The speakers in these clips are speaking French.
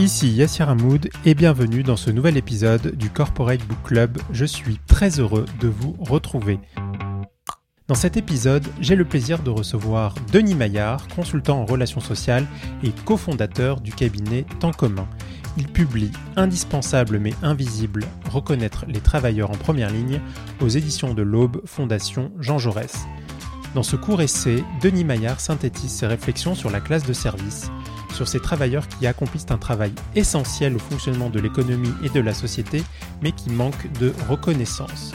Ici Yassir Hamoud et bienvenue dans ce nouvel épisode du Corporate Book Club. Je suis très heureux de vous retrouver. Dans cet épisode, j'ai le plaisir de recevoir Denis Maillard, consultant en relations sociales et cofondateur du cabinet Temps commun. Il publie Indispensable mais invisible, reconnaître les travailleurs en première ligne aux éditions de l'Aube, Fondation Jean Jaurès. Dans ce court essai, Denis Maillard synthétise ses réflexions sur la classe de service, sur ces travailleurs qui accomplissent un travail essentiel au fonctionnement de l'économie et de la société, mais qui manquent de reconnaissance.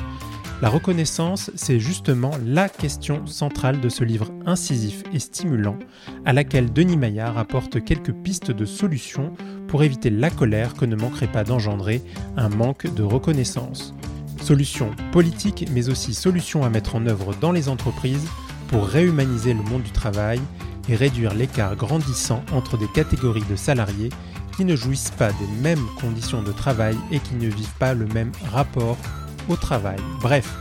La reconnaissance, c'est justement la question centrale de ce livre incisif et stimulant, à laquelle Denis Maillard apporte quelques pistes de solutions pour éviter la colère que ne manquerait pas d'engendrer un manque de reconnaissance. Solutions politiques, mais aussi solutions à mettre en œuvre dans les entreprises pour réhumaniser le monde du travail et réduire l'écart grandissant entre des catégories de salariés qui ne jouissent pas des mêmes conditions de travail et qui ne vivent pas le même rapport au travail. Bref,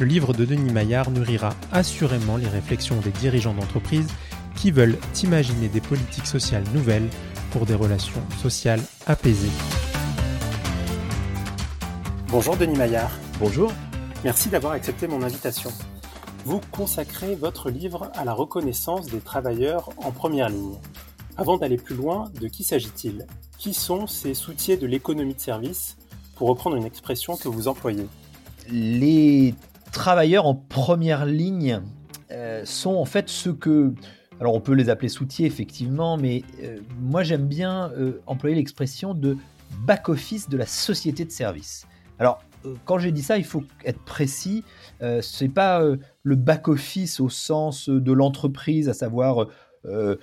le livre de Denis Maillard nourrira assurément les réflexions des dirigeants d'entreprise qui veulent imaginer des politiques sociales nouvelles pour des relations sociales apaisées. Bonjour Denis Maillard. Bonjour. Merci d'avoir accepté mon invitation vous consacrez votre livre à la reconnaissance des travailleurs en première ligne. Avant d'aller plus loin, de qui s'agit-il? Qui sont ces soutiers de l'économie de service, pour reprendre une expression que vous employez Les travailleurs en première ligne euh, sont en fait ceux que... Alors on peut les appeler soutiers effectivement, mais euh, moi j'aime bien euh, employer l'expression de back-office de la société de service. Alors quand j'ai dit ça, il faut être précis. Euh, c'est pas euh, le back office au sens de l'entreprise, à savoir euh,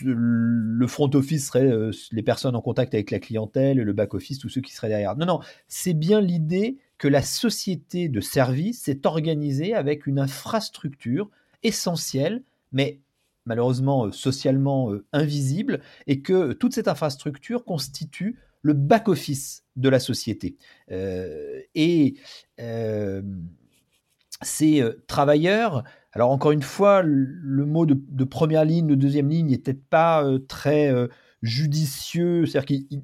le front office serait les personnes en contact avec la clientèle, le back office tous ceux qui seraient derrière. Non, non, c'est bien l'idée que la société de service s'est organisée avec une infrastructure essentielle, mais malheureusement socialement invisible, et que toute cette infrastructure constitue le back-office de la société. Euh, et euh, ces travailleurs, alors encore une fois, le mot de, première ligne, de deuxième ligne n'était pas très judicieux, c'est-à-dire qu'il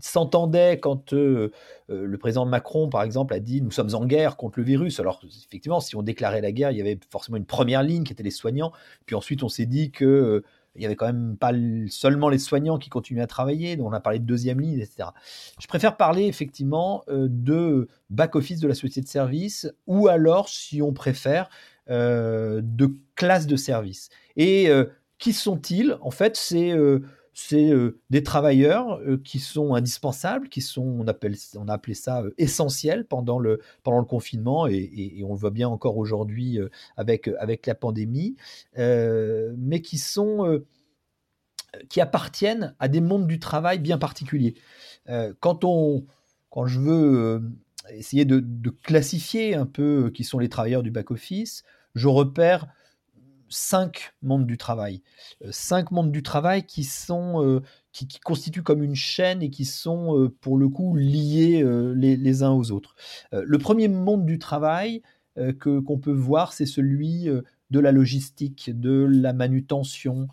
s'entendait quand le président Macron, par exemple, a dit nous sommes en guerre contre le virus. Alors effectivement, si on déclarait la guerre, il y avait forcément une première ligne qui était les soignants. Puis ensuite, on s'est dit que il y avait quand même pas seulement les soignants qui continuaient à travailler, donc on a parlé de deuxième ligne, etc. Je préfère parler effectivement euh, de back-office de la société de service, ou alors, si on préfère, euh, de classe de service. Et euh, qui sont-ils? En fait, c'est c'est euh, des travailleurs euh, qui sont indispensables, qui sont, on, appelle, on a appelé ça euh, essentiels pendant le, pendant le confinement, et, on le voit bien encore aujourd'hui avec, avec la pandémie, mais qui sont qui appartiennent à des mondes du travail bien particuliers. quand, on, quand je veux essayer de, classifier un peu qui sont les travailleurs du back-office, je repère cinq mondes du travail. Euh, cinq mondes du travail qui sont euh, qui, constituent comme une chaîne et qui sont euh, pour le coup liés les, uns aux autres. le premier monde du travail que qu'on peut voir, c'est celui de la logistique, de la manutention.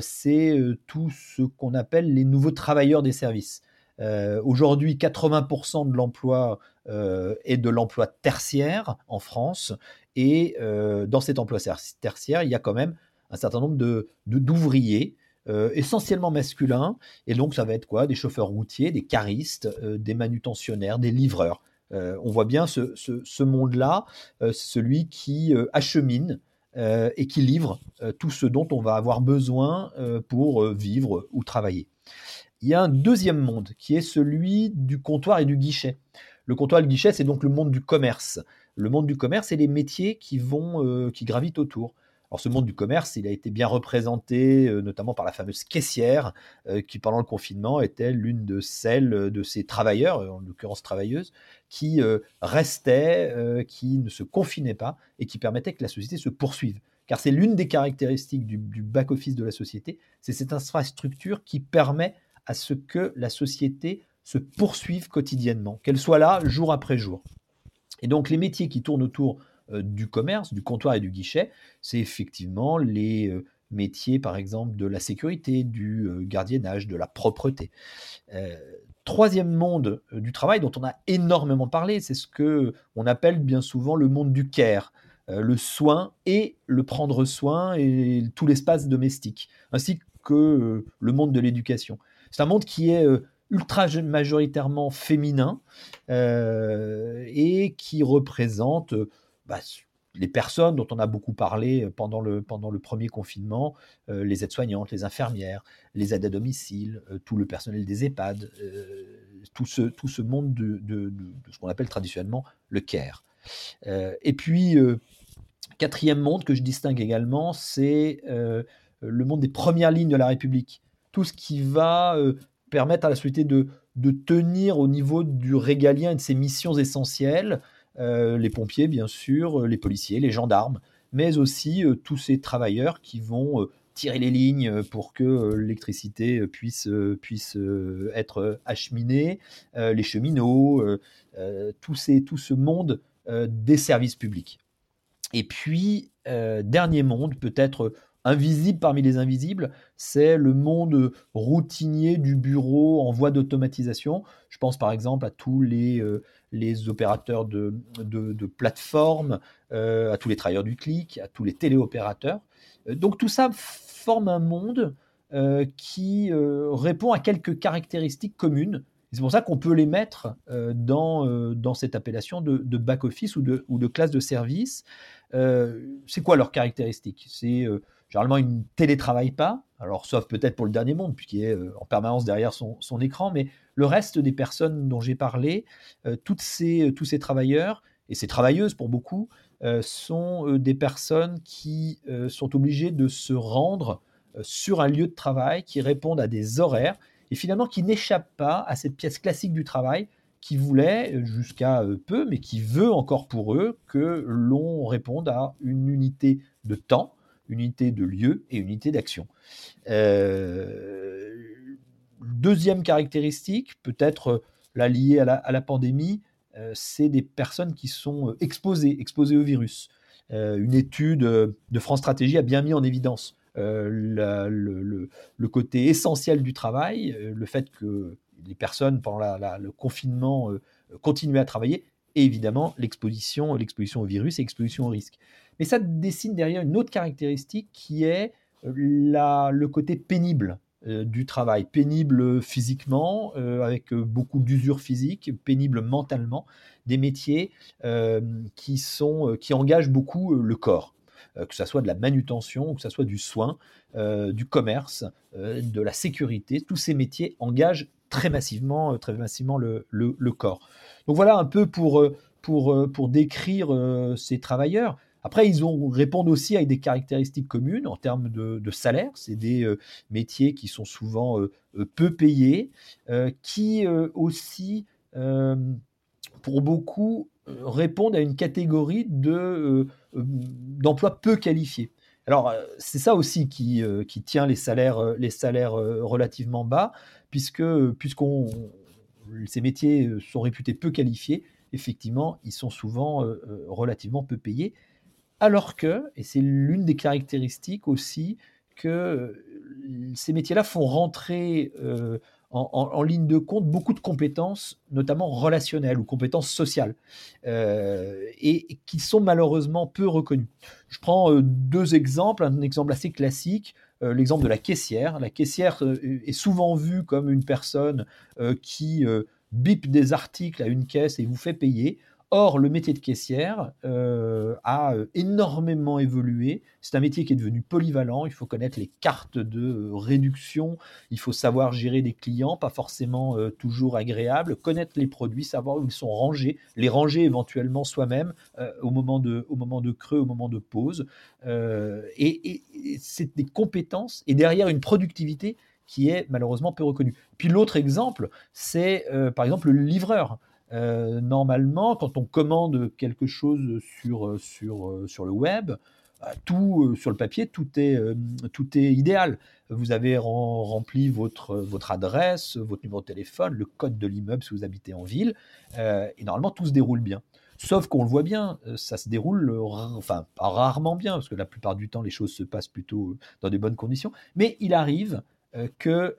c'est tout ce qu'on appelle les nouveaux travailleurs des services. Aujourd'hui, 80% de l'emploi est de l'emploi tertiaire en France et euh, dans cet emploi tertiaire, il y a quand même un certain nombre de, d'ouvriers, euh, essentiellement masculins. Et donc, ça va être quoi? Des chauffeurs routiers, des caristes, euh, des manutentionnaires, des livreurs. on voit bien ce, ce, monde-là, celui qui achemine et qui livre tout ce dont on va avoir besoin pour vivre ou travailler. Il y a un deuxième monde qui est celui du comptoir et du guichet. Le comptoir le guichet, c'est donc le monde du commerce le monde du commerce et les métiers qui vont euh, qui gravitent autour. Alors ce monde du commerce, il a été bien représenté, euh, notamment par la fameuse caissière, euh, qui pendant le confinement était l'une de celles de ces travailleurs, en l'occurrence travailleuses, qui restaient, qui ne se confinaient pas et qui permettaient que la société se poursuive. Car c'est l'une des caractéristiques du back-office de la société, c'est cette infrastructure qui permet à ce que la société se poursuive quotidiennement, qu'elle soit là jour après jour. Et donc les métiers qui tournent autour euh, du commerce, du comptoir et du guichet, c'est effectivement les, euh, métiers, par exemple, de la sécurité, du gardiennage, de la propreté. troisième monde du travail dont on a énormément parlé, c'est ce que on appelle bien souvent le monde du care, le soin et le prendre soin et tout l'espace domestique, ainsi que le monde de l'éducation. C'est un monde qui est ultra majoritairement féminin euh, et qui représente bah, les personnes dont on a beaucoup parlé pendant le, pendant le premier confinement, euh, les aides-soignantes, les infirmières, les aides à domicile, euh, tout le personnel des EHPAD, tout, ce, tout ce monde de, de ce qu'on appelle traditionnellement le care. et puis, quatrième monde que je distingue également, c'est le monde des premières lignes de la République. Tout ce qui va permettre à la société de, tenir au niveau du régalien et de ses missions essentielles, euh, les pompiers bien sûr, euh, les policiers, les gendarmes, mais aussi euh, tous ces travailleurs qui vont tirer les lignes pour que l'électricité puisse, être acheminée, les cheminots, tout ce monde des services publics. Et puis, dernier monde, peut-être invisible parmi les invisibles, c'est le monde routinier du bureau en voie d'automatisation. Je pense par exemple à tous les, euh, les opérateurs de, de, plateformes, euh, à tous les travailleurs du clic, à tous les téléopérateurs. Euh, donc tout ça forme un monde qui répond à quelques caractéristiques communes. C'est pour ça qu'on peut les mettre dans, dans cette appellation de, de back-office ou de, ou de classe de service. c'est quoi leurs caractéristiques? C'est Généralement, ils ne télétravaillent pas, alors sauf peut-être pour le dernier monde, puisqu'il est euh, en permanence derrière son, écran, mais le reste des personnes dont j'ai parlé, euh, toutes ces, euh, tous ces travailleurs, et ces travailleuses pour beaucoup, sont des personnes qui sont obligées de se rendre sur un lieu de travail, qui répondent à des horaires, et finalement qui n'échappent pas à cette pièce classique du travail qui voulait jusqu'à peu, mais qui veut encore pour eux que l'on réponde à une unité de temps, unité de lieu et unité d'action. Euh, deuxième caractéristique, peut-être euh, la liée à la, pandémie, euh, c'est des personnes qui sont exposées, au virus. une étude de France Stratégie a bien mis en évidence le, le, côté essentiel du travail, le fait que les personnes, pendant le confinement, continuaient à travailler, et évidemment l'exposition, l'exposition au virus et l'exposition au risque. Mais ça dessine derrière une autre caractéristique qui est euh, la, le côté pénible euh, du travail, pénible physiquement, euh, avec beaucoup d'usure physique, pénible mentalement, des métiers qui, sont, qui engagent beaucoup le corps. que ce soit de la manutention, que ce soit du soin, du commerce, de la sécurité, tous ces métiers engagent très massivement, très massivement le, corps. Donc voilà un peu pour, pour, pour décrire ces travailleurs. Après, ils ont, répondent aussi à des caractéristiques communes en termes de, salaire. C'est des euh, métiers qui sont souvent euh, euh, peu payés, qui aussi, pour beaucoup, répondent à une catégorie de, d'emplois peu qualifiés. Alors, c'est ça aussi qui, tient les salaires relativement bas, puisque puisqu'on, ces métiers sont réputés peu qualifiés, effectivement, ils sont souvent relativement peu payés. Alors que, et c'est l'une des caractéristiques aussi, que euh, ces métiers-là font rentrer euh, en, ligne de compte beaucoup de compétences, notamment relationnelles ou compétences sociales, euh, et, qui sont malheureusement peu reconnues. Je prends deux exemples, un exemple assez classique, l'exemple de la caissière. La caissière est souvent vue comme une personne qui bip des articles à une caisse et vous fait payer. Or, le métier de caissière euh, a euh, énormément évolué. C'est un métier qui est devenu polyvalent. Il faut connaître les cartes de euh, réduction. Il faut savoir gérer des clients, pas forcément toujours agréables. Connaître les produits, savoir où ils sont rangés, les ranger éventuellement soi-même au, moment de, au moment de creux, au moment de pause. et, et c'est des compétences et derrière une productivité qui est malheureusement peu reconnue. Puis l'autre exemple, c'est par exemple le livreur. Euh, normalement, quand on commande quelque chose sur, euh, sur, euh, sur le web, tout sur le papier, tout est, tout est idéal. Vous avez rempli votre, votre adresse, votre numéro de téléphone, le code de l'immeuble si vous habitez en ville, et normalement tout se déroule bien. Sauf qu'on le voit bien, ça se déroule, enfin, rarement bien, parce que la plupart du temps, les choses se passent plutôt dans des bonnes conditions. Mais il arrive que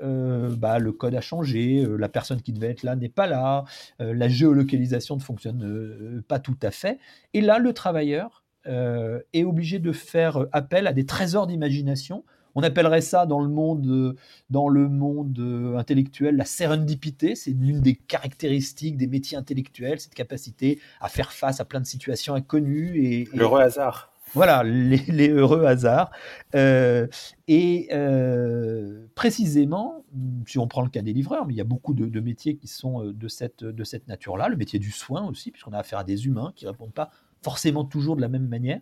bah, le code a changé, la personne qui devait être là n'est pas là, la géolocalisation ne fonctionne pas tout à fait. Et là, le travailleur est obligé de faire appel à des trésors d'imagination on appellerait ça dans le monde, dans le monde intellectuel la serendipité. C'est l'une des caractéristiques des métiers intellectuels, cette capacité à faire face à plein de situations inconnues. Et, L'heureux hasard. Voilà, les, heureux hasards. Euh, et euh, précisément, si on prend le cas des livreurs, mais il y a beaucoup de, métiers qui sont euh, de cette, de cette nature-là, le métier du soin aussi, puisqu'on a affaire à des humains qui ne répondent pas forcément toujours de la même manière.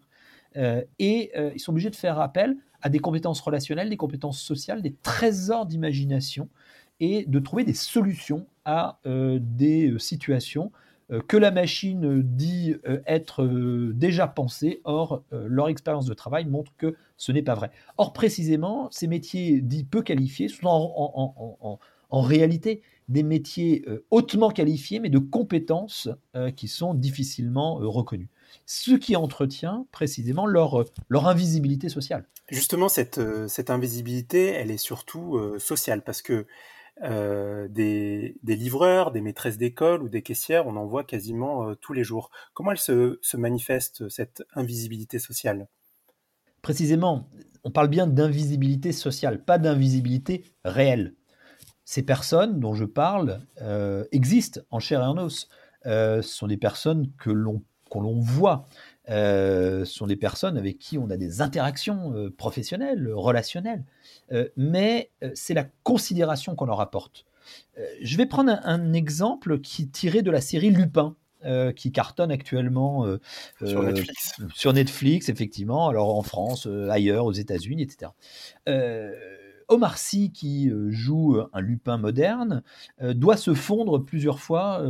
et ils sont obligés de faire appel à des compétences relationnelles, des compétences sociales, des trésors d'imagination et de trouver des solutions à des situations que la machine dit être déjà pensées. Or, leur expérience de travail montre que ce n'est pas vrai. Or, précisément, ces métiers dits peu qualifiés sont en, en réalité des métiers hautement qualifiés, mais de compétences qui sont difficilement reconnues ce qui entretient précisément leur, leur invisibilité sociale. Justement, cette, euh, cette invisibilité, elle est surtout euh, sociale, parce que euh, des, livreurs, des maîtresses d'école ou des caissières, on en voit quasiment tous les jours. Comment elle se, manifeste, cette invisibilité sociale? Précisément, on parle bien d'invisibilité sociale, pas d'invisibilité réelle. Ces personnes dont je parle existent en chair et en os. ce sont des personnes que l'on qu'on l'on voit euh, sont des personnes avec qui on a des interactions euh, professionnelles, relationnelles, euh, mais c'est la considération qu'on leur apporte. je vais prendre un, exemple qui tiré de la série Lupin. qui cartonne actuellement sur Netflix. Sur Netflix, effectivement. Alors en France, ailleurs, aux États-Unis, etc. Omar Sy, qui joue un Lupin moderne, doit se fondre plusieurs fois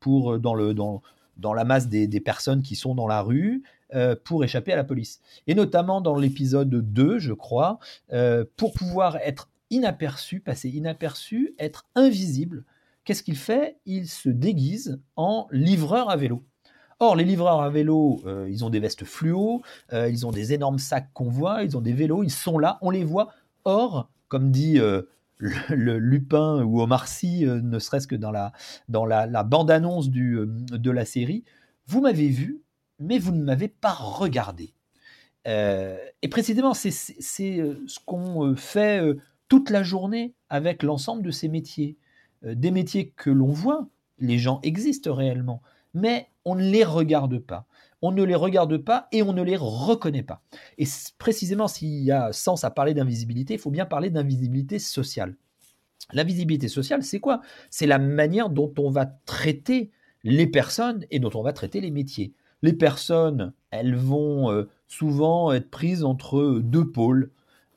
pour dans le dans dans la masse des, personnes qui sont dans la rue euh, pour échapper à la police. Et notamment dans l'épisode 2, je crois, euh, pour pouvoir être inaperçu, passer inaperçu, être invisible, qu'est-ce qu'il fait? Il se déguise en livreur à vélo. Or, les livreurs à vélo, euh, ils ont des vestes fluo, ils ont des énormes sacs qu'on voit, ils ont des vélos, ils sont là, on les voit. Or, comme dit le, Lupin ou Omar Sy, euh, ne serait-ce que dans la, dans la, bande-annonce euh, de la série, vous m'avez vu, mais vous ne m'avez pas regardé. Euh, et précisément, c'est ce qu'on fait toute la journée avec l'ensemble de ces métiers. des métiers que l'on voit, les gens existent réellement, mais on ne les regarde pas on ne les regarde pas et on ne les reconnaît pas. Et précisément, s'il y a sens à parler d'invisibilité, il faut bien parler d'invisibilité sociale. L'invisibilité sociale, c'est quoi? C'est la manière dont on va traiter les personnes et dont on va traiter les métiers. Les personnes, elles vont euh, souvent être prises entre deux pôles.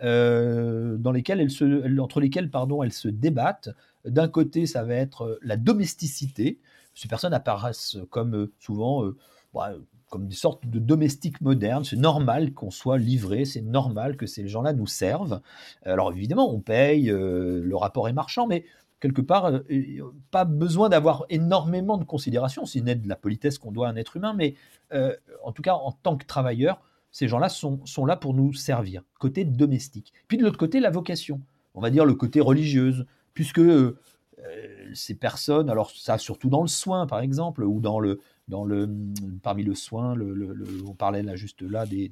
Euh, dans lesquels elles se, entre lesquels elles se débattent. D'un côté, ça va être la domesticité. Ces personnes apparaissent comme euh, souvent bah, comme des sortes de domestiques modernes. C'est normal qu'on soit livré, c'est normal que ces gens-là nous servent. Alors évidemment, on paye, euh, le rapport est marchand, mais quelque part, euh, pas besoin d'avoir énormément de considération. Une aide de la politesse qu'on doit à un être humain, mais euh, en tout cas, en tant que travailleur, ces gens-là sont là pour nous servir, côté domestique. Puis de l'autre côté, la vocation, on va dire le côté religieuse, puisque ces personnes, alors ça surtout dans le soin par exemple, ou dans le, dans le, parmi le soin, le, on parlait là juste là, des,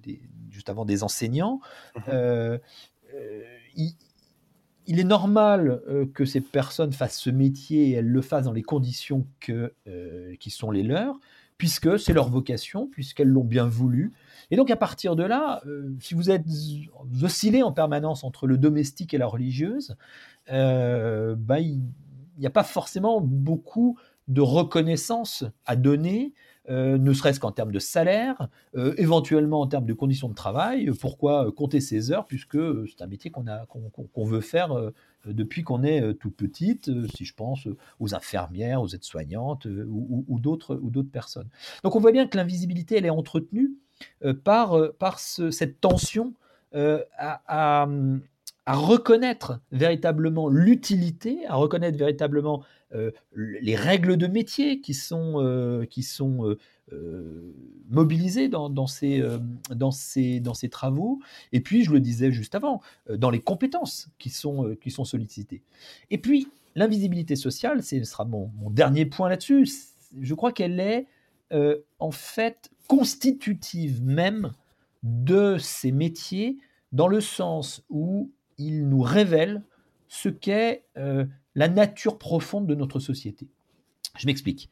juste avant des enseignants. Mhm. Euh, euh, il, est normal euh, que ces personnes fassent ce métier et elles le fassent dans les conditions que, qui sont les leurs, puisque c'est leur vocation, puisqu'elles l'ont bien voulu. Et donc à partir de là, si vous êtes oscillé en permanence entre le domestique et la religieuse, bah, il n'y a pas forcément beaucoup de reconnaissance à donner, euh, ne serait-ce qu'en termes de salaire, euh, éventuellement en termes de conditions de travail. Pourquoi compter ses heures puisque c'est un métier qu'on qu'on veut faire euh, depuis qu'on est toute petite, si je pense aux infirmières, aux aides-soignantes ou, d'autres ou d'autres personnes. Donc on voit bien que l'invisibilité elle est entretenue par par cette tension à reconnaître véritablement l'utilité, à reconnaître véritablement euh, les règles de métier qui sont, euh, qui sont euh, mobilisées dans, ces, dans, ces, dans ces travaux, et puis, je le disais juste avant, dans les compétences qui sont, qui sont sollicitées. Et puis, l'invisibilité sociale, ce sera mon dernier point là-dessus, je crois qu'elle est en fait constitutive même de ces métiers dans le sens où il nous révèle ce qu'est euh, la nature profonde de notre société. Je m'explique.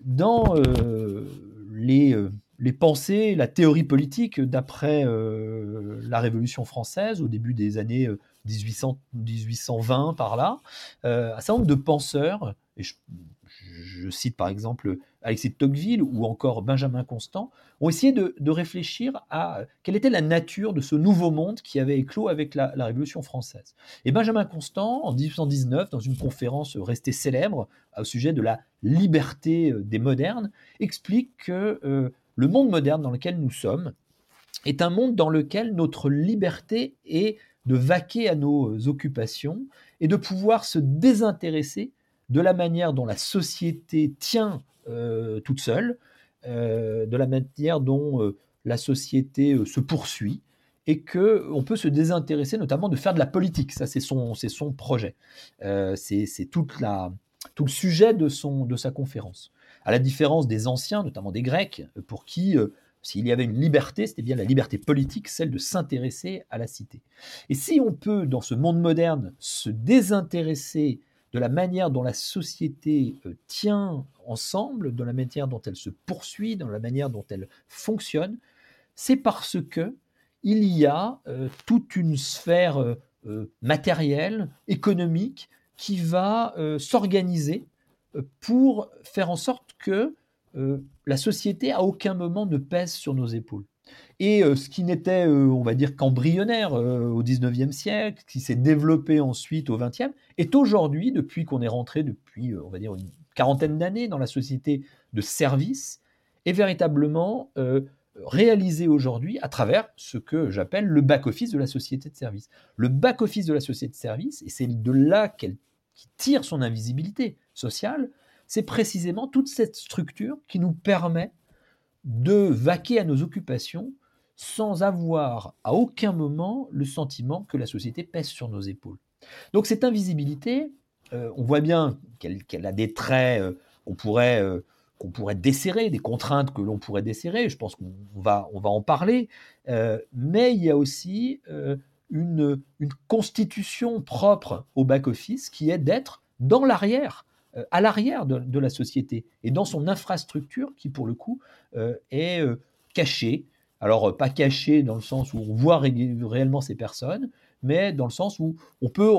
Dans euh, les, euh, les, pensées, la théorie politique d'après la Révolution française, au début des années 1800, 1820 par là, un certain nombre de penseurs, et je, je cite par exemple Alexis de Tocqueville ou encore Benjamin Constant, ont essayé de, réfléchir à quelle était la nature de ce nouveau monde qui avait éclos avec la, Révolution française. Et Benjamin Constant, en 1819, dans une conférence restée célèbre au sujet de la liberté euh, des modernes, explique que euh, le monde moderne dans lequel nous sommes est un monde dans lequel notre liberté est de vaquer à nos occupations et de pouvoir se désintéresser de la manière dont la société tient euh, toute seule, euh, de la manière dont euh, la société se poursuit, et que on peut se désintéresser notamment de faire de la politique. Ça, c'est son, son projet. c'est toute la, tout le sujet de, son, de sa conférence. À la différence des anciens, notamment des Grecs, pour qui s'il y avait une liberté, c'était bien la liberté politique, celle de s'intéresser à la cité. Et si on peut, dans ce monde moderne, se désintéresser de la manière dont la société euh, tient ensemble, de la manière dont elle se poursuit, dans la manière dont elle fonctionne, c'est parce que il y a euh, toute une sphère euh, matérielle, économique, qui va s'organiser pour faire en sorte que la société à aucun moment ne pèse sur nos épaules. Et euh, ce qui n'était, euh, on va dire, qu'embryonnaire euh, au 19e siècle, qui s'est développé ensuite au 20e, est aujourd'hui, depuis qu'on est rentré depuis, on va dire, une quarantaine d'années dans la société de service, est véritablement réalisé aujourd'hui à travers ce que j'appelle le back-office de la société de service. Le back-office de la société de service, et c'est de là qu'elle tire son invisibilité sociale, c'est précisément toute cette structure qui nous permet de vaquer à nos occupations sans avoir à aucun moment le sentiment que la société pèse sur nos épaules. Donc cette invisibilité, euh, on voit bien qu'elle a des traits euh, qu'on pourrait, euh, pourrait desserrer, des contraintes que l'on pourrait desserrer, je pense qu'on va, on va en parler, mais il y a aussi une, constitution propre au back-office qui est d'être dans l'arrière à l'arrière de, la société et dans son infrastructure qui, pour le coup, euh, est euh, cachée. Alors, pas cachée dans le sens où on voit réellement ces personnes, mais dans le sens où on peut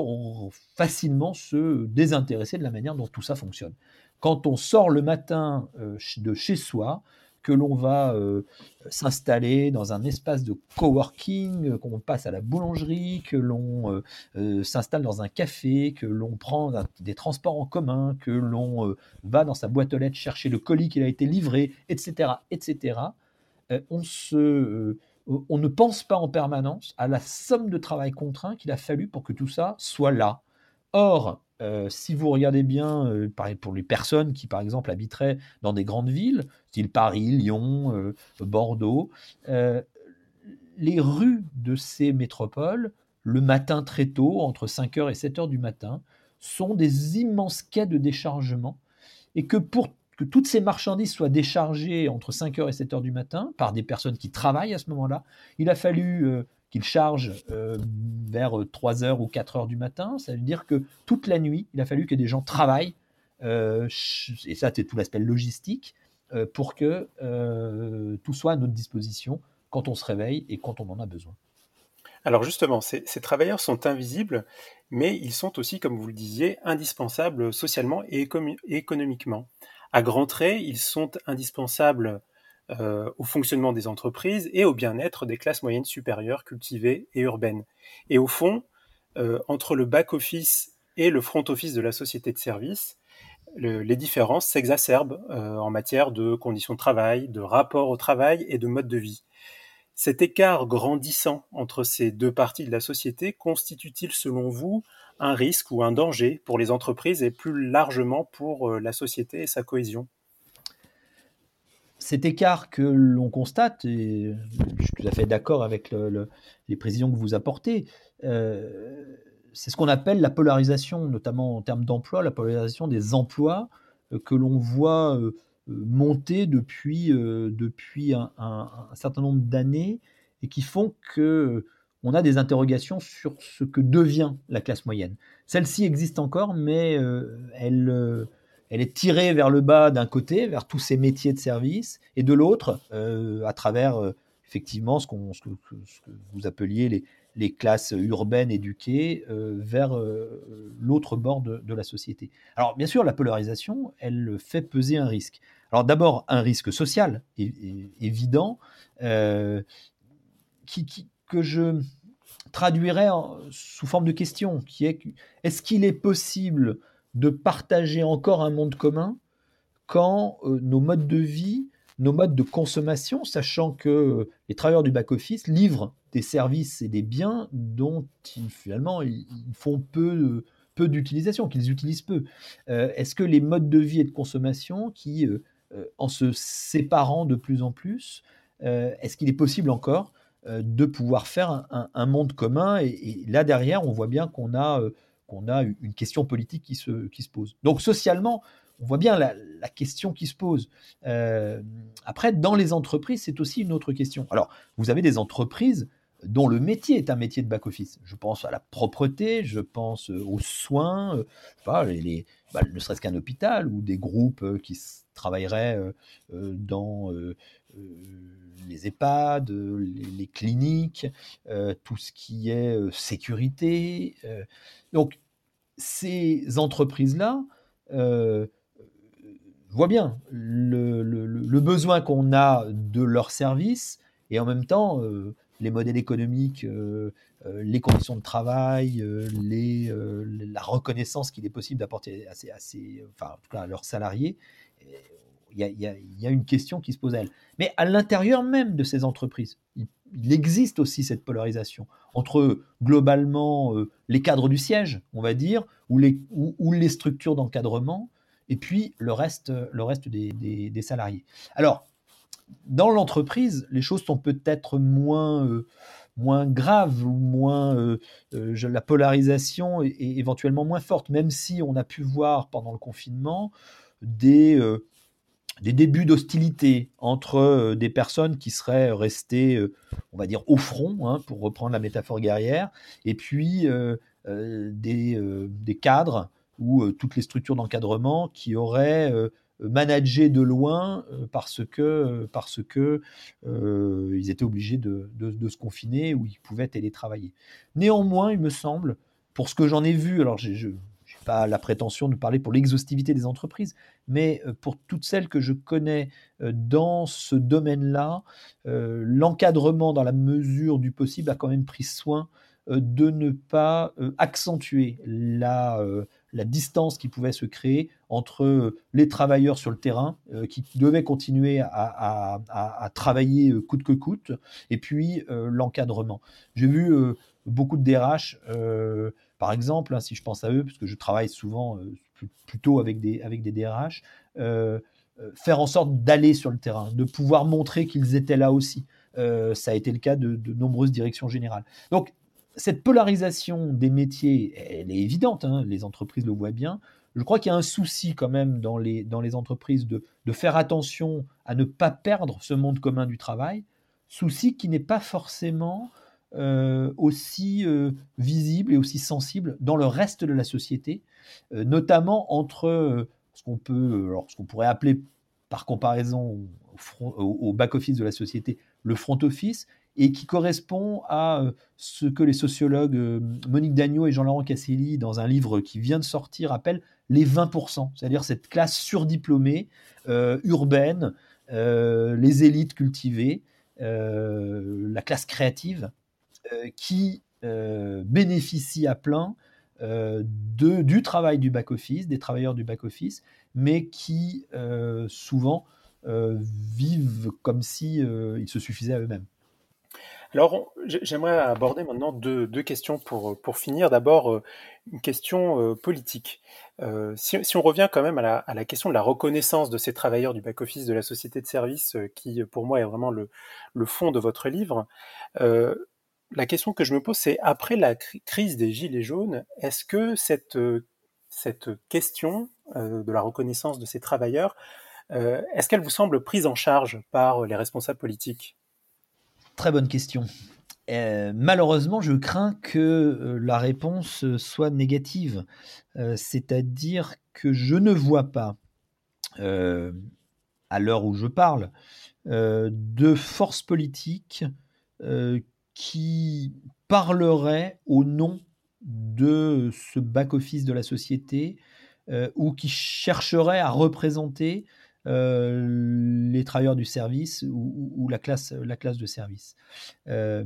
facilement se désintéresser de la manière dont tout ça fonctionne. Quand on sort le matin de chez soi, que l'on va euh, s'installer dans un espace de coworking, euh, qu'on passe à la boulangerie, que l'on euh, s'installe dans un café, que l'on prend des transports en commun, que l'on va dans sa boîte aux lettres chercher le colis qui a été livré, etc., etc. on se on ne pense pas en permanence à la somme de travail contraint qu'il a fallu pour que tout ça soit là. Or, euh, si vous regardez bien, euh, pour les personnes qui, par exemple, habiteraient dans des grandes villes, style Paris, Lyon, euh, Bordeaux, les rues de ces métropoles, le matin très tôt, entre 5h et 7h du matin, sont des immenses quais de déchargement, et que pour que toutes ces marchandises soient déchargées entre 5h et 7h du matin par des personnes qui travaillent à ce moment-là, il a fallu qu'il charge euh, vers 3 heures ou 4 heures du matin. Ça veut dire que toute la nuit, il a fallu que des gens travaillent, euh, et ça c'est tout l'aspect logistique, euh, pour que tout soit à notre disposition quand on se réveille et quand on en a besoin. Alors justement, ces, ces, travailleurs sont invisibles, mais ils sont aussi, comme vous le disiez, indispensables socialement et économiquement. À grands traits, ils sont indispensables euh, au fonctionnement des entreprises et au bien-être des classes moyennes supérieures, cultivées et urbaines. Et au fond, euh, entre le back-office et le front-office de la société de service, les différences s'exacerbent euh, en matière de conditions de travail, de rapport au travail et de mode de vie. Cet écart grandissant entre ces deux parties de la société constitue-t-il selon vous un risque ou un danger pour les entreprises et plus largement pour la société et sa cohésion? Cet écart que l'on constate, et je suis tout à fait d'accord avec les précisions que vous apportez, euh, c'est ce qu'on appelle la polarisation, notamment en termes d'emploi, la polarisation des emplois euh, que l'on voit euh, monter depuis, depuis un, certain nombre d'années et qui font que on a des interrogations sur ce que devient la classe moyenne. Celle-ci existe encore, mais elle elle est tirée vers le bas d'un côté, vers tous ces métiers de service, et de l'autre, euh, à travers euh, effectivement ce, que, vous appeliez les, classes urbaines éduquées, euh, vers l'autre bord de, la société. Alors bien sûr, la polarisation, elle fait peser un risque. Alors d'abord, un risque social évident, que je traduirais sous forme de question, qui est est-ce qu'il est possible de partager encore un monde commun quand euh, nos modes de vie, nos modes de consommation, sachant que euh, les travailleurs du back-office livrent des services et des biens dont finalement ils font peu, peu d'utilisation, qu'ils utilisent peu. Euh, est-ce que les modes de vie et de consommation qui, en se séparant de plus en plus, est-ce qu'il est possible encore de pouvoir faire un, monde commun et, là derrière, on voit bien qu'on a qu'on a une question politique qui se, qui se pose. Donc socialement, on voit bien la, question qui se pose. Euh, après, dans les entreprises, c'est aussi une autre question. Alors, vous avez des entreprises dont le métier est un métier de back-office. Je pense à la propreté, je pense aux soins, euh, pas, les, bah, ne serait-ce qu'un hôpital ou des groupes euh, qui travailleraient dans les EHPAD, les, cliniques, tout ce qui est sécurité. donc, ces entreprises-là voient bien le, besoin qu'on a de leurs services et en même temps les modèles économiques, les conditions de travail, la reconnaissance qu'il est possible d'apporter à, à leurs salariés il y, a, une question qui se pose à elle. Mais à l'intérieur même de ces entreprises, il, existe aussi cette polarisation entre globalement euh, les cadres du siège, on va dire, ou les, structures d'encadrement, et puis le reste, le reste des, salariés. Alors, dans l'entreprise, les choses sont peut-être moins, euh, graves ou moins euh, la polarisation est, éventuellement moins forte, même si on a pu voir pendant le confinement des des débuts d'hostilité entre euh, des personnes qui seraient restées, euh, on va dire, au front, hein, pour reprendre la métaphore guerrière, et puis euh, des, cadres ou toutes les structures d'encadrement qui auraient managé de loin parce que, parce que ils étaient obligés de, de, se confiner ou ils pouvaient télétravailler. Néanmoins, il me semble, pour ce que j'en ai vu, alors je, pas la prétention de parler pour l'exhaustivité des entreprises, mais euh, pour toutes celles que je connais euh, dans ce domaine-là, euh, l'encadrement dans la mesure du possible a quand même pris soin de ne pas accentuer la, la distance qui pouvait se créer entre les travailleurs sur le terrain qui devaient continuer à, travailler coûte que coûte et puis l'encadrement. J'ai vu beaucoup de DRH par exemple, hein, si je pense à eux, puisque je travaille souvent euh, plutôt avec des, avec des DRH, euh, euh, faire en sorte d'aller sur le terrain, de pouvoir montrer qu'ils étaient là aussi. ça a été le cas de, nombreuses directions générales. Donc, cette polarisation des métiers, elle est évidente, hein, les entreprises le voient bien. Je crois qu'il y a un souci quand même dans les, dans les entreprises de, de faire attention à ne pas perdre ce monde commun du travail, souci qui n'est pas forcément euh, aussi euh, visible et aussi sensible dans le reste de la société, euh, notamment entre ce qu'on peut, ce qu'on pourrait appeler par comparaison au, back-office de la société, le front office, et qui correspond à ce que les sociologues Monique Dagneau et Jean-Laurent Casselli, dans un livre qui vient de sortir, appellent les 20%, c'est-à-dire cette classe surdiplômée, urbaine, les élites cultivées, la classe créative, euh, qui euh, bénéficient à plein euh, du travail du back-office, des travailleurs du back-office, mais qui souvent vivent comme si ils se suffisaient à eux-mêmes. Alors, j'aimerais aborder maintenant deux, questions pour, pour finir. D'abord, euh, une question euh, politique. Euh, si, on revient quand même à la, question de la reconnaissance de ces travailleurs du back-office de la société de service, qui pour moi est vraiment le, fond de votre livre, la question que je me pose, c'est après la crise des Gilets jaunes, est-ce que cette, cette question de la reconnaissance de ces travailleurs, est-ce qu'elle vous semble prise en charge par les responsables politiques? Très bonne question. Euh, malheureusement, je crains que euh, la réponse soit négative. Euh, c'est-à-dire que je ne vois pas, à l'heure où je parle, de force politique qui parlerait au nom de ce back-office de la société ou qui chercherait à représenter euh, les travailleurs du service ou, la, classe, la classe de service. Euh,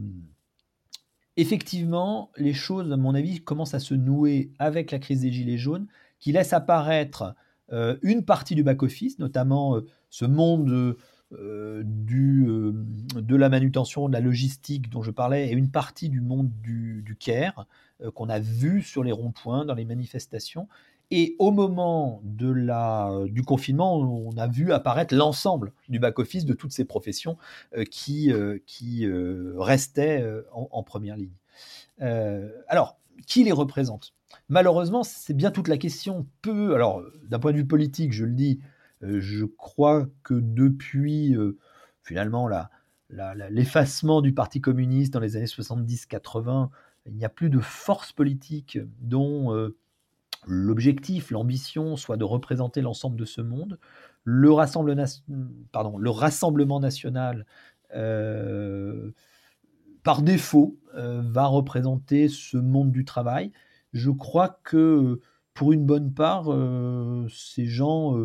effectivement, les choses, à mon avis, commencent à se nouer avec la crise des Gilets jaunes, qui laisse apparaître euh, une partie du back-office, notamment ce monde de la manutention, de la logistique dont je parlais, et une partie du monde du, du care qu'on a vu sur les ronds-points, dans les manifestations, et au moment de la, du confinement, on a vu apparaître l'ensemble du back-office de toutes ces professions euh, qui, euh, qui euh, restaient en, première ligne. alors, qui les représente? Malheureusement, c'est bien toute la question. Peu, alors, d'un point de vue politique, je le dis, je crois que depuis finalement l'effacement du Parti communiste dans les années 70-80, il n'y a plus de force politique dont l'objectif, l'ambition soit de représenter l'ensemble de ce monde. Le, rassemblement national, euh, par défaut, euh, va représenter ce monde du travail. Je crois que pour une bonne part, euh, ces gens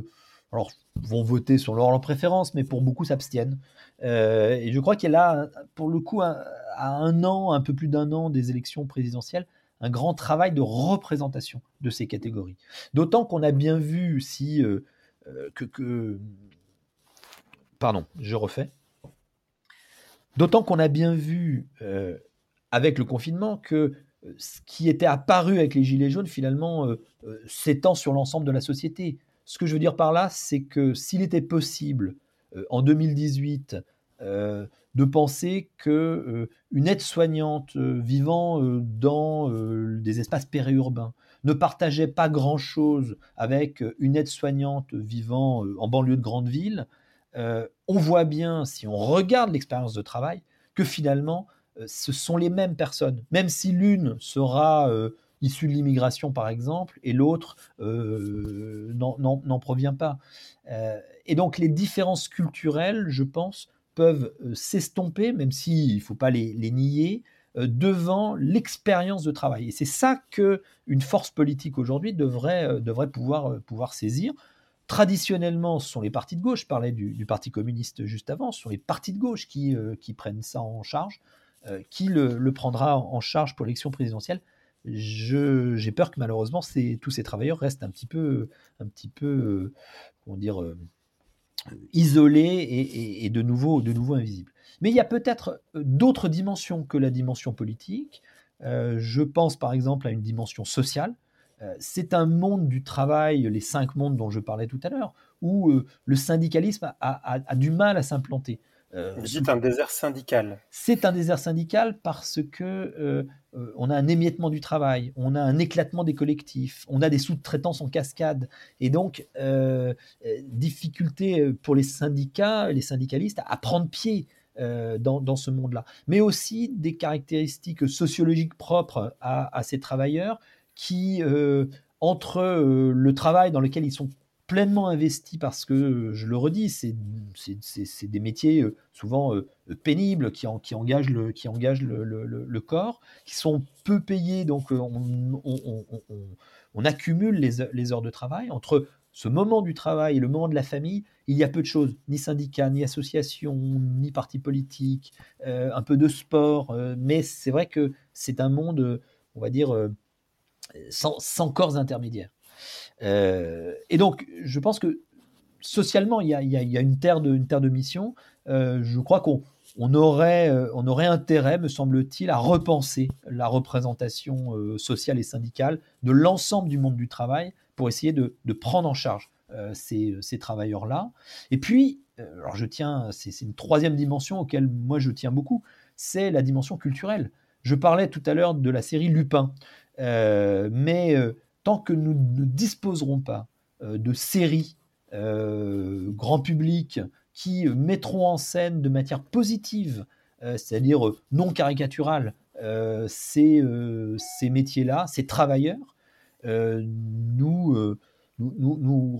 alors, vont voter sur leur, préférence, mais pour beaucoup s'abstiennent. et je crois qu'il y a là, pour le coup, à un an, un peu plus d'un an des élections présidentielles, un grand travail de représentation de ces catégories. D'autant qu'on a bien vu si euh, euh, que, Pardon, je refais. D'autant qu'on a bien vu euh, avec le confinement que ce qui était apparu avec les Gilets jaunes, finalement, s'étend sur l'ensemble de la société. Ce que je veux dire par là, c'est que s'il était possible, en 2018, de penser que euh, une aide-soignante euh, vivant euh, dans des espaces périurbains ne partageait pas grand-chose avec une aide-soignante vivant en banlieue de grande ville, on voit bien, si on regarde l'expérience de travail, que finalement, ce sont les mêmes personnes, même si l'une sera issue de l'immigration, par exemple, et l'autre n'en provient pas. et donc les différences culturelles, je pense, peuvent euh, s'estomper, même s'il ne faut pas les, nier, euh, devant l'expérience de travail. Et c'est ça que une force politique aujourd'hui devrait, euh, devrait pouvoir, pouvoir saisir. Traditionnellement, ce sont les partis de gauche, je parlais du, Parti communiste juste avant, ce sont les partis de gauche qui, qui prennent ça en charge. qui le, prendra en charge pour l'élection présidentielle J'ai peur que malheureusement, tous ces travailleurs restent un petit peu, un petit peu comment dire, isolé et, de, nouveau, de nouveau invisible. Mais il y a peut-être euh, d'autres dimensions que la dimension politique. Euh, je pense par exemple à une dimension sociale. Euh, c'est un monde du travail, les cinq mondes dont je parlais tout à l'heure, où le syndicalisme a, du mal à s'implanter. C'est un désert syndical. C'est un désert syndical parce que euh, on a un émiettement du travail, on a un éclatement des collectifs, on a des sous-traitances en cascade. Et donc, euh, euh, difficulté pour les syndicats, les syndicalistes à prendre pied dans, ce monde-là. Mais aussi des caractéristiques sociologiques propres à, ces travailleurs qui, entre le travail dans lequel ils sont pleinement investi parce que, je le redis, c'est des métiers euh, souvent euh, pénibles qui, qui engagent, le, qui engagent le, corps, qui sont peu payés, donc euh, on, accumule les, heures de travail. Entre ce moment du travail et le moment de la famille, il y a peu de choses, ni syndicats, ni associations, ni partis politiques, un peu de sport, mais c'est vrai que c'est un monde, on va dire, sans, sans corps intermédiaires. Euh, et donc, je pense que socialement, il y a, une, terre de, mission. Euh, je crois qu'on on aurait, intérêt, me semble-t-il, à repenser la représentation sociale et syndicale de l'ensemble du monde du travail pour essayer de, prendre en charge ces, ces travailleurs-là. Et puis, alors je tiens, c'est une troisième dimension auquel moi je tiens beaucoup, c'est la dimension culturelle. Je parlais tout à l'heure de la série Lupin, mais tant que nous ne disposerons pas de séries grand public qui mettront en scène de manière positive, c'est-à-dire non caricaturale, ces, métiers-là, ces travailleurs, nous,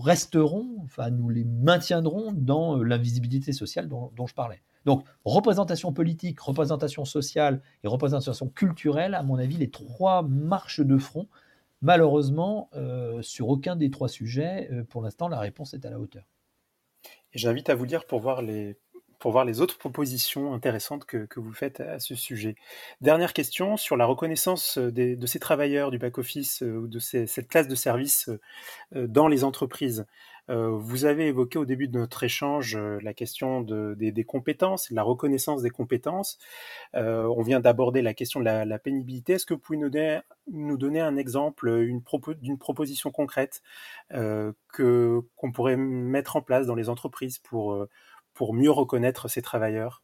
resterons, enfin nous les maintiendrons dans l'invisibilité sociale dont, je parlais. Donc représentation politique, représentation sociale et représentation culturelle, à mon avis, les trois marches de front. Malheureusement, sur aucun des trois sujets, pour l'instant, la réponse est à la hauteur. J'invite à vous lire pour voir les, autres propositions intéressantes que, vous faites à ce sujet. Dernière question sur la reconnaissance de ces travailleurs du back-office euh, ou de cette classe de service euh, dans les entreprises. Euh, vous avez évoqué au début de notre échange la question des, compétences, de la reconnaissance des compétences. on vient d'aborder la question de la, pénibilité. Est-ce que vous pouvez nous donner, un exemple d'une proposition concrète que qu'on pourrait mettre en place dans les entreprises pour pour mieux reconnaître ces travailleurs?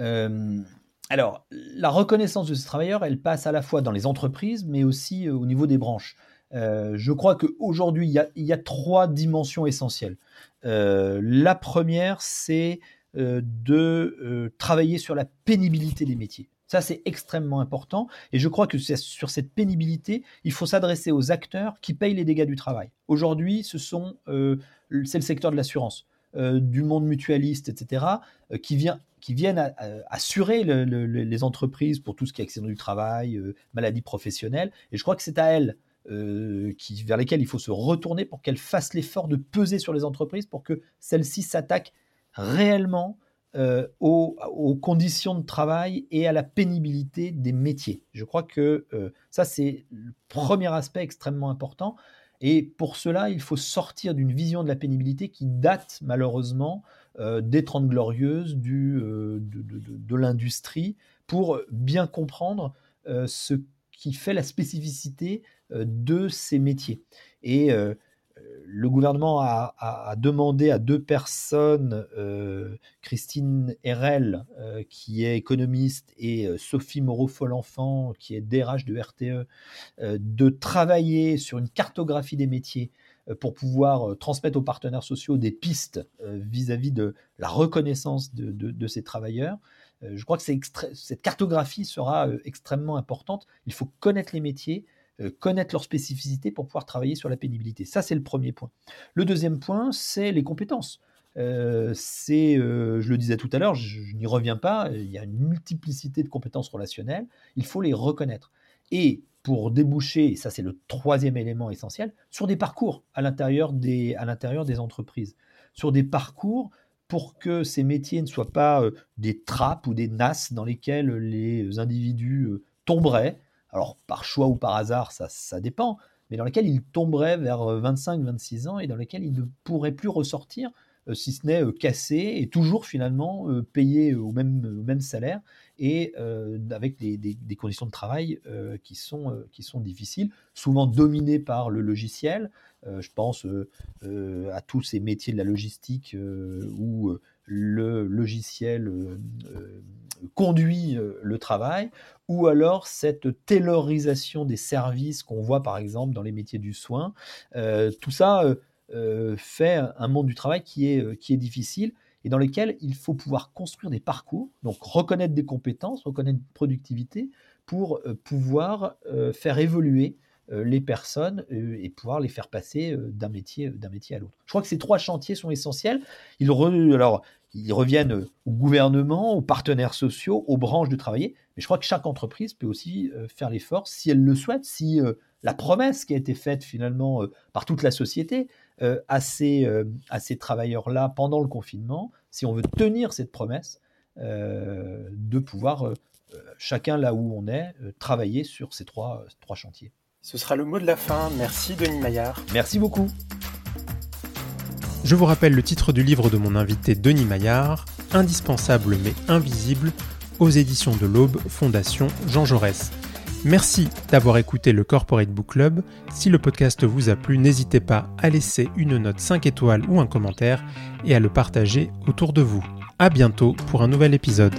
Euh, Alors, la reconnaissance de ces travailleurs, elle passe à la fois dans les entreprises, mais aussi euh, au niveau des branches. Euh, je crois qu'aujourd'hui, il, il, y a trois dimensions essentielles. la première, c'est de travailler sur la pénibilité des métiers. Ça, c'est extrêmement important. Et je crois que sur cette pénibilité, il faut s'adresser aux acteurs qui payent les dégâts du travail. Aujourd'hui, ce sont, c'est le secteur de l'assurance. Euh, du monde mutualiste, etc., euh, qui, vient, qui viennent assurer les entreprises pour tout ce qui est accident du travail, euh, maladie professionnelle. Et je crois que c'est à elles qui, vers lesquelles il faut se retourner pour qu'elles fassent l'effort de peser sur les entreprises pour que celles-ci s'attaquent réellement aux, aux, conditions de travail et à la pénibilité des métiers. Je crois que ça, c'est le premier aspect extrêmement important. Et pour cela, il faut sortir d'une vision de la pénibilité qui date malheureusement euh, des Trente Glorieuses, du, euh, de, l'industrie, pour bien comprendre euh, ce qui fait la spécificité de ces métiers. Et le gouvernement a, demandé à deux personnes, euh, Christine Herel, euh, qui est économiste, et euh, Sophie Moreau-Folenfant, qui est DRH de RTE, de travailler sur une cartographie des métiers pour pouvoir transmettre aux partenaires sociaux des pistes vis-à-vis de la reconnaissance de, ces travailleurs. Je crois que cette cartographie sera extrêmement importante. Il faut connaître les métiers, euh, connaître leurs spécificités pour pouvoir travailler sur la pénibilité. Ça, c'est le premier point. Le deuxième point, c'est les compétences. Euh, c'est, euh, je le disais tout à l'heure, je, n'y reviens pas, il y a une multiplicité de compétences relationnelles, il faut les reconnaître. Et pour déboucher, et ça c'est le troisième élément essentiel, sur des parcours à l'intérieur des entreprises, sur des parcours pour que ces métiers ne soient pas des trappes ou des nasses dans lesquelles les individus tomberaient, alors par choix ou par hasard, ça, ça dépend, mais dans lesquels il tomberait vers 25-26 euh, ans et dans lesquels il ne pourrait plus ressortir, euh, si ce n'est euh, cassé et toujours finalement payé au même, salaire et avec des, conditions de travail qui, sont, difficiles, souvent dominées par le logiciel. je pense à tous ces métiers de la logistique où le logiciel conduit le travail, ou alors cette taylorisation des services qu'on voit par exemple dans les métiers du soin. Euh, tout ça euh, euh, fait un monde du travail qui est, qui est difficile et dans lequel il faut pouvoir construire des parcours, donc reconnaître des compétences, reconnaître une productivité pour pouvoir faire évoluer les personnes et pouvoir les faire passer d'un métier, métier à l'autre. Je crois que ces trois chantiers sont essentiels. Ils ils reviennent au gouvernement, aux partenaires sociaux, aux branches de travailler. Mais je crois que chaque entreprise peut aussi euh, faire l'effort, si elle le souhaite, si euh, la promesse qui a été faite finalement euh, par toute la société à ces, à ces travailleurs-là pendant le confinement, si on veut tenir cette promesse, de pouvoir, chacun là où on est, travailler sur ces trois, trois chantiers. Ce sera le mot de la fin. Merci Denis Maillard. Merci beaucoup. Je vous rappelle le titre du livre de mon invité Denis Maillard, indispensable mais invisible aux éditions de l'Aube, Fondation Jean Jaurès. Merci d'avoir écouté le Corporate Book Club. Si le podcast vous a plu, n'hésitez pas à laisser une note 5 étoiles ou un commentaire et à le partager autour de vous. À bientôt pour un nouvel épisode.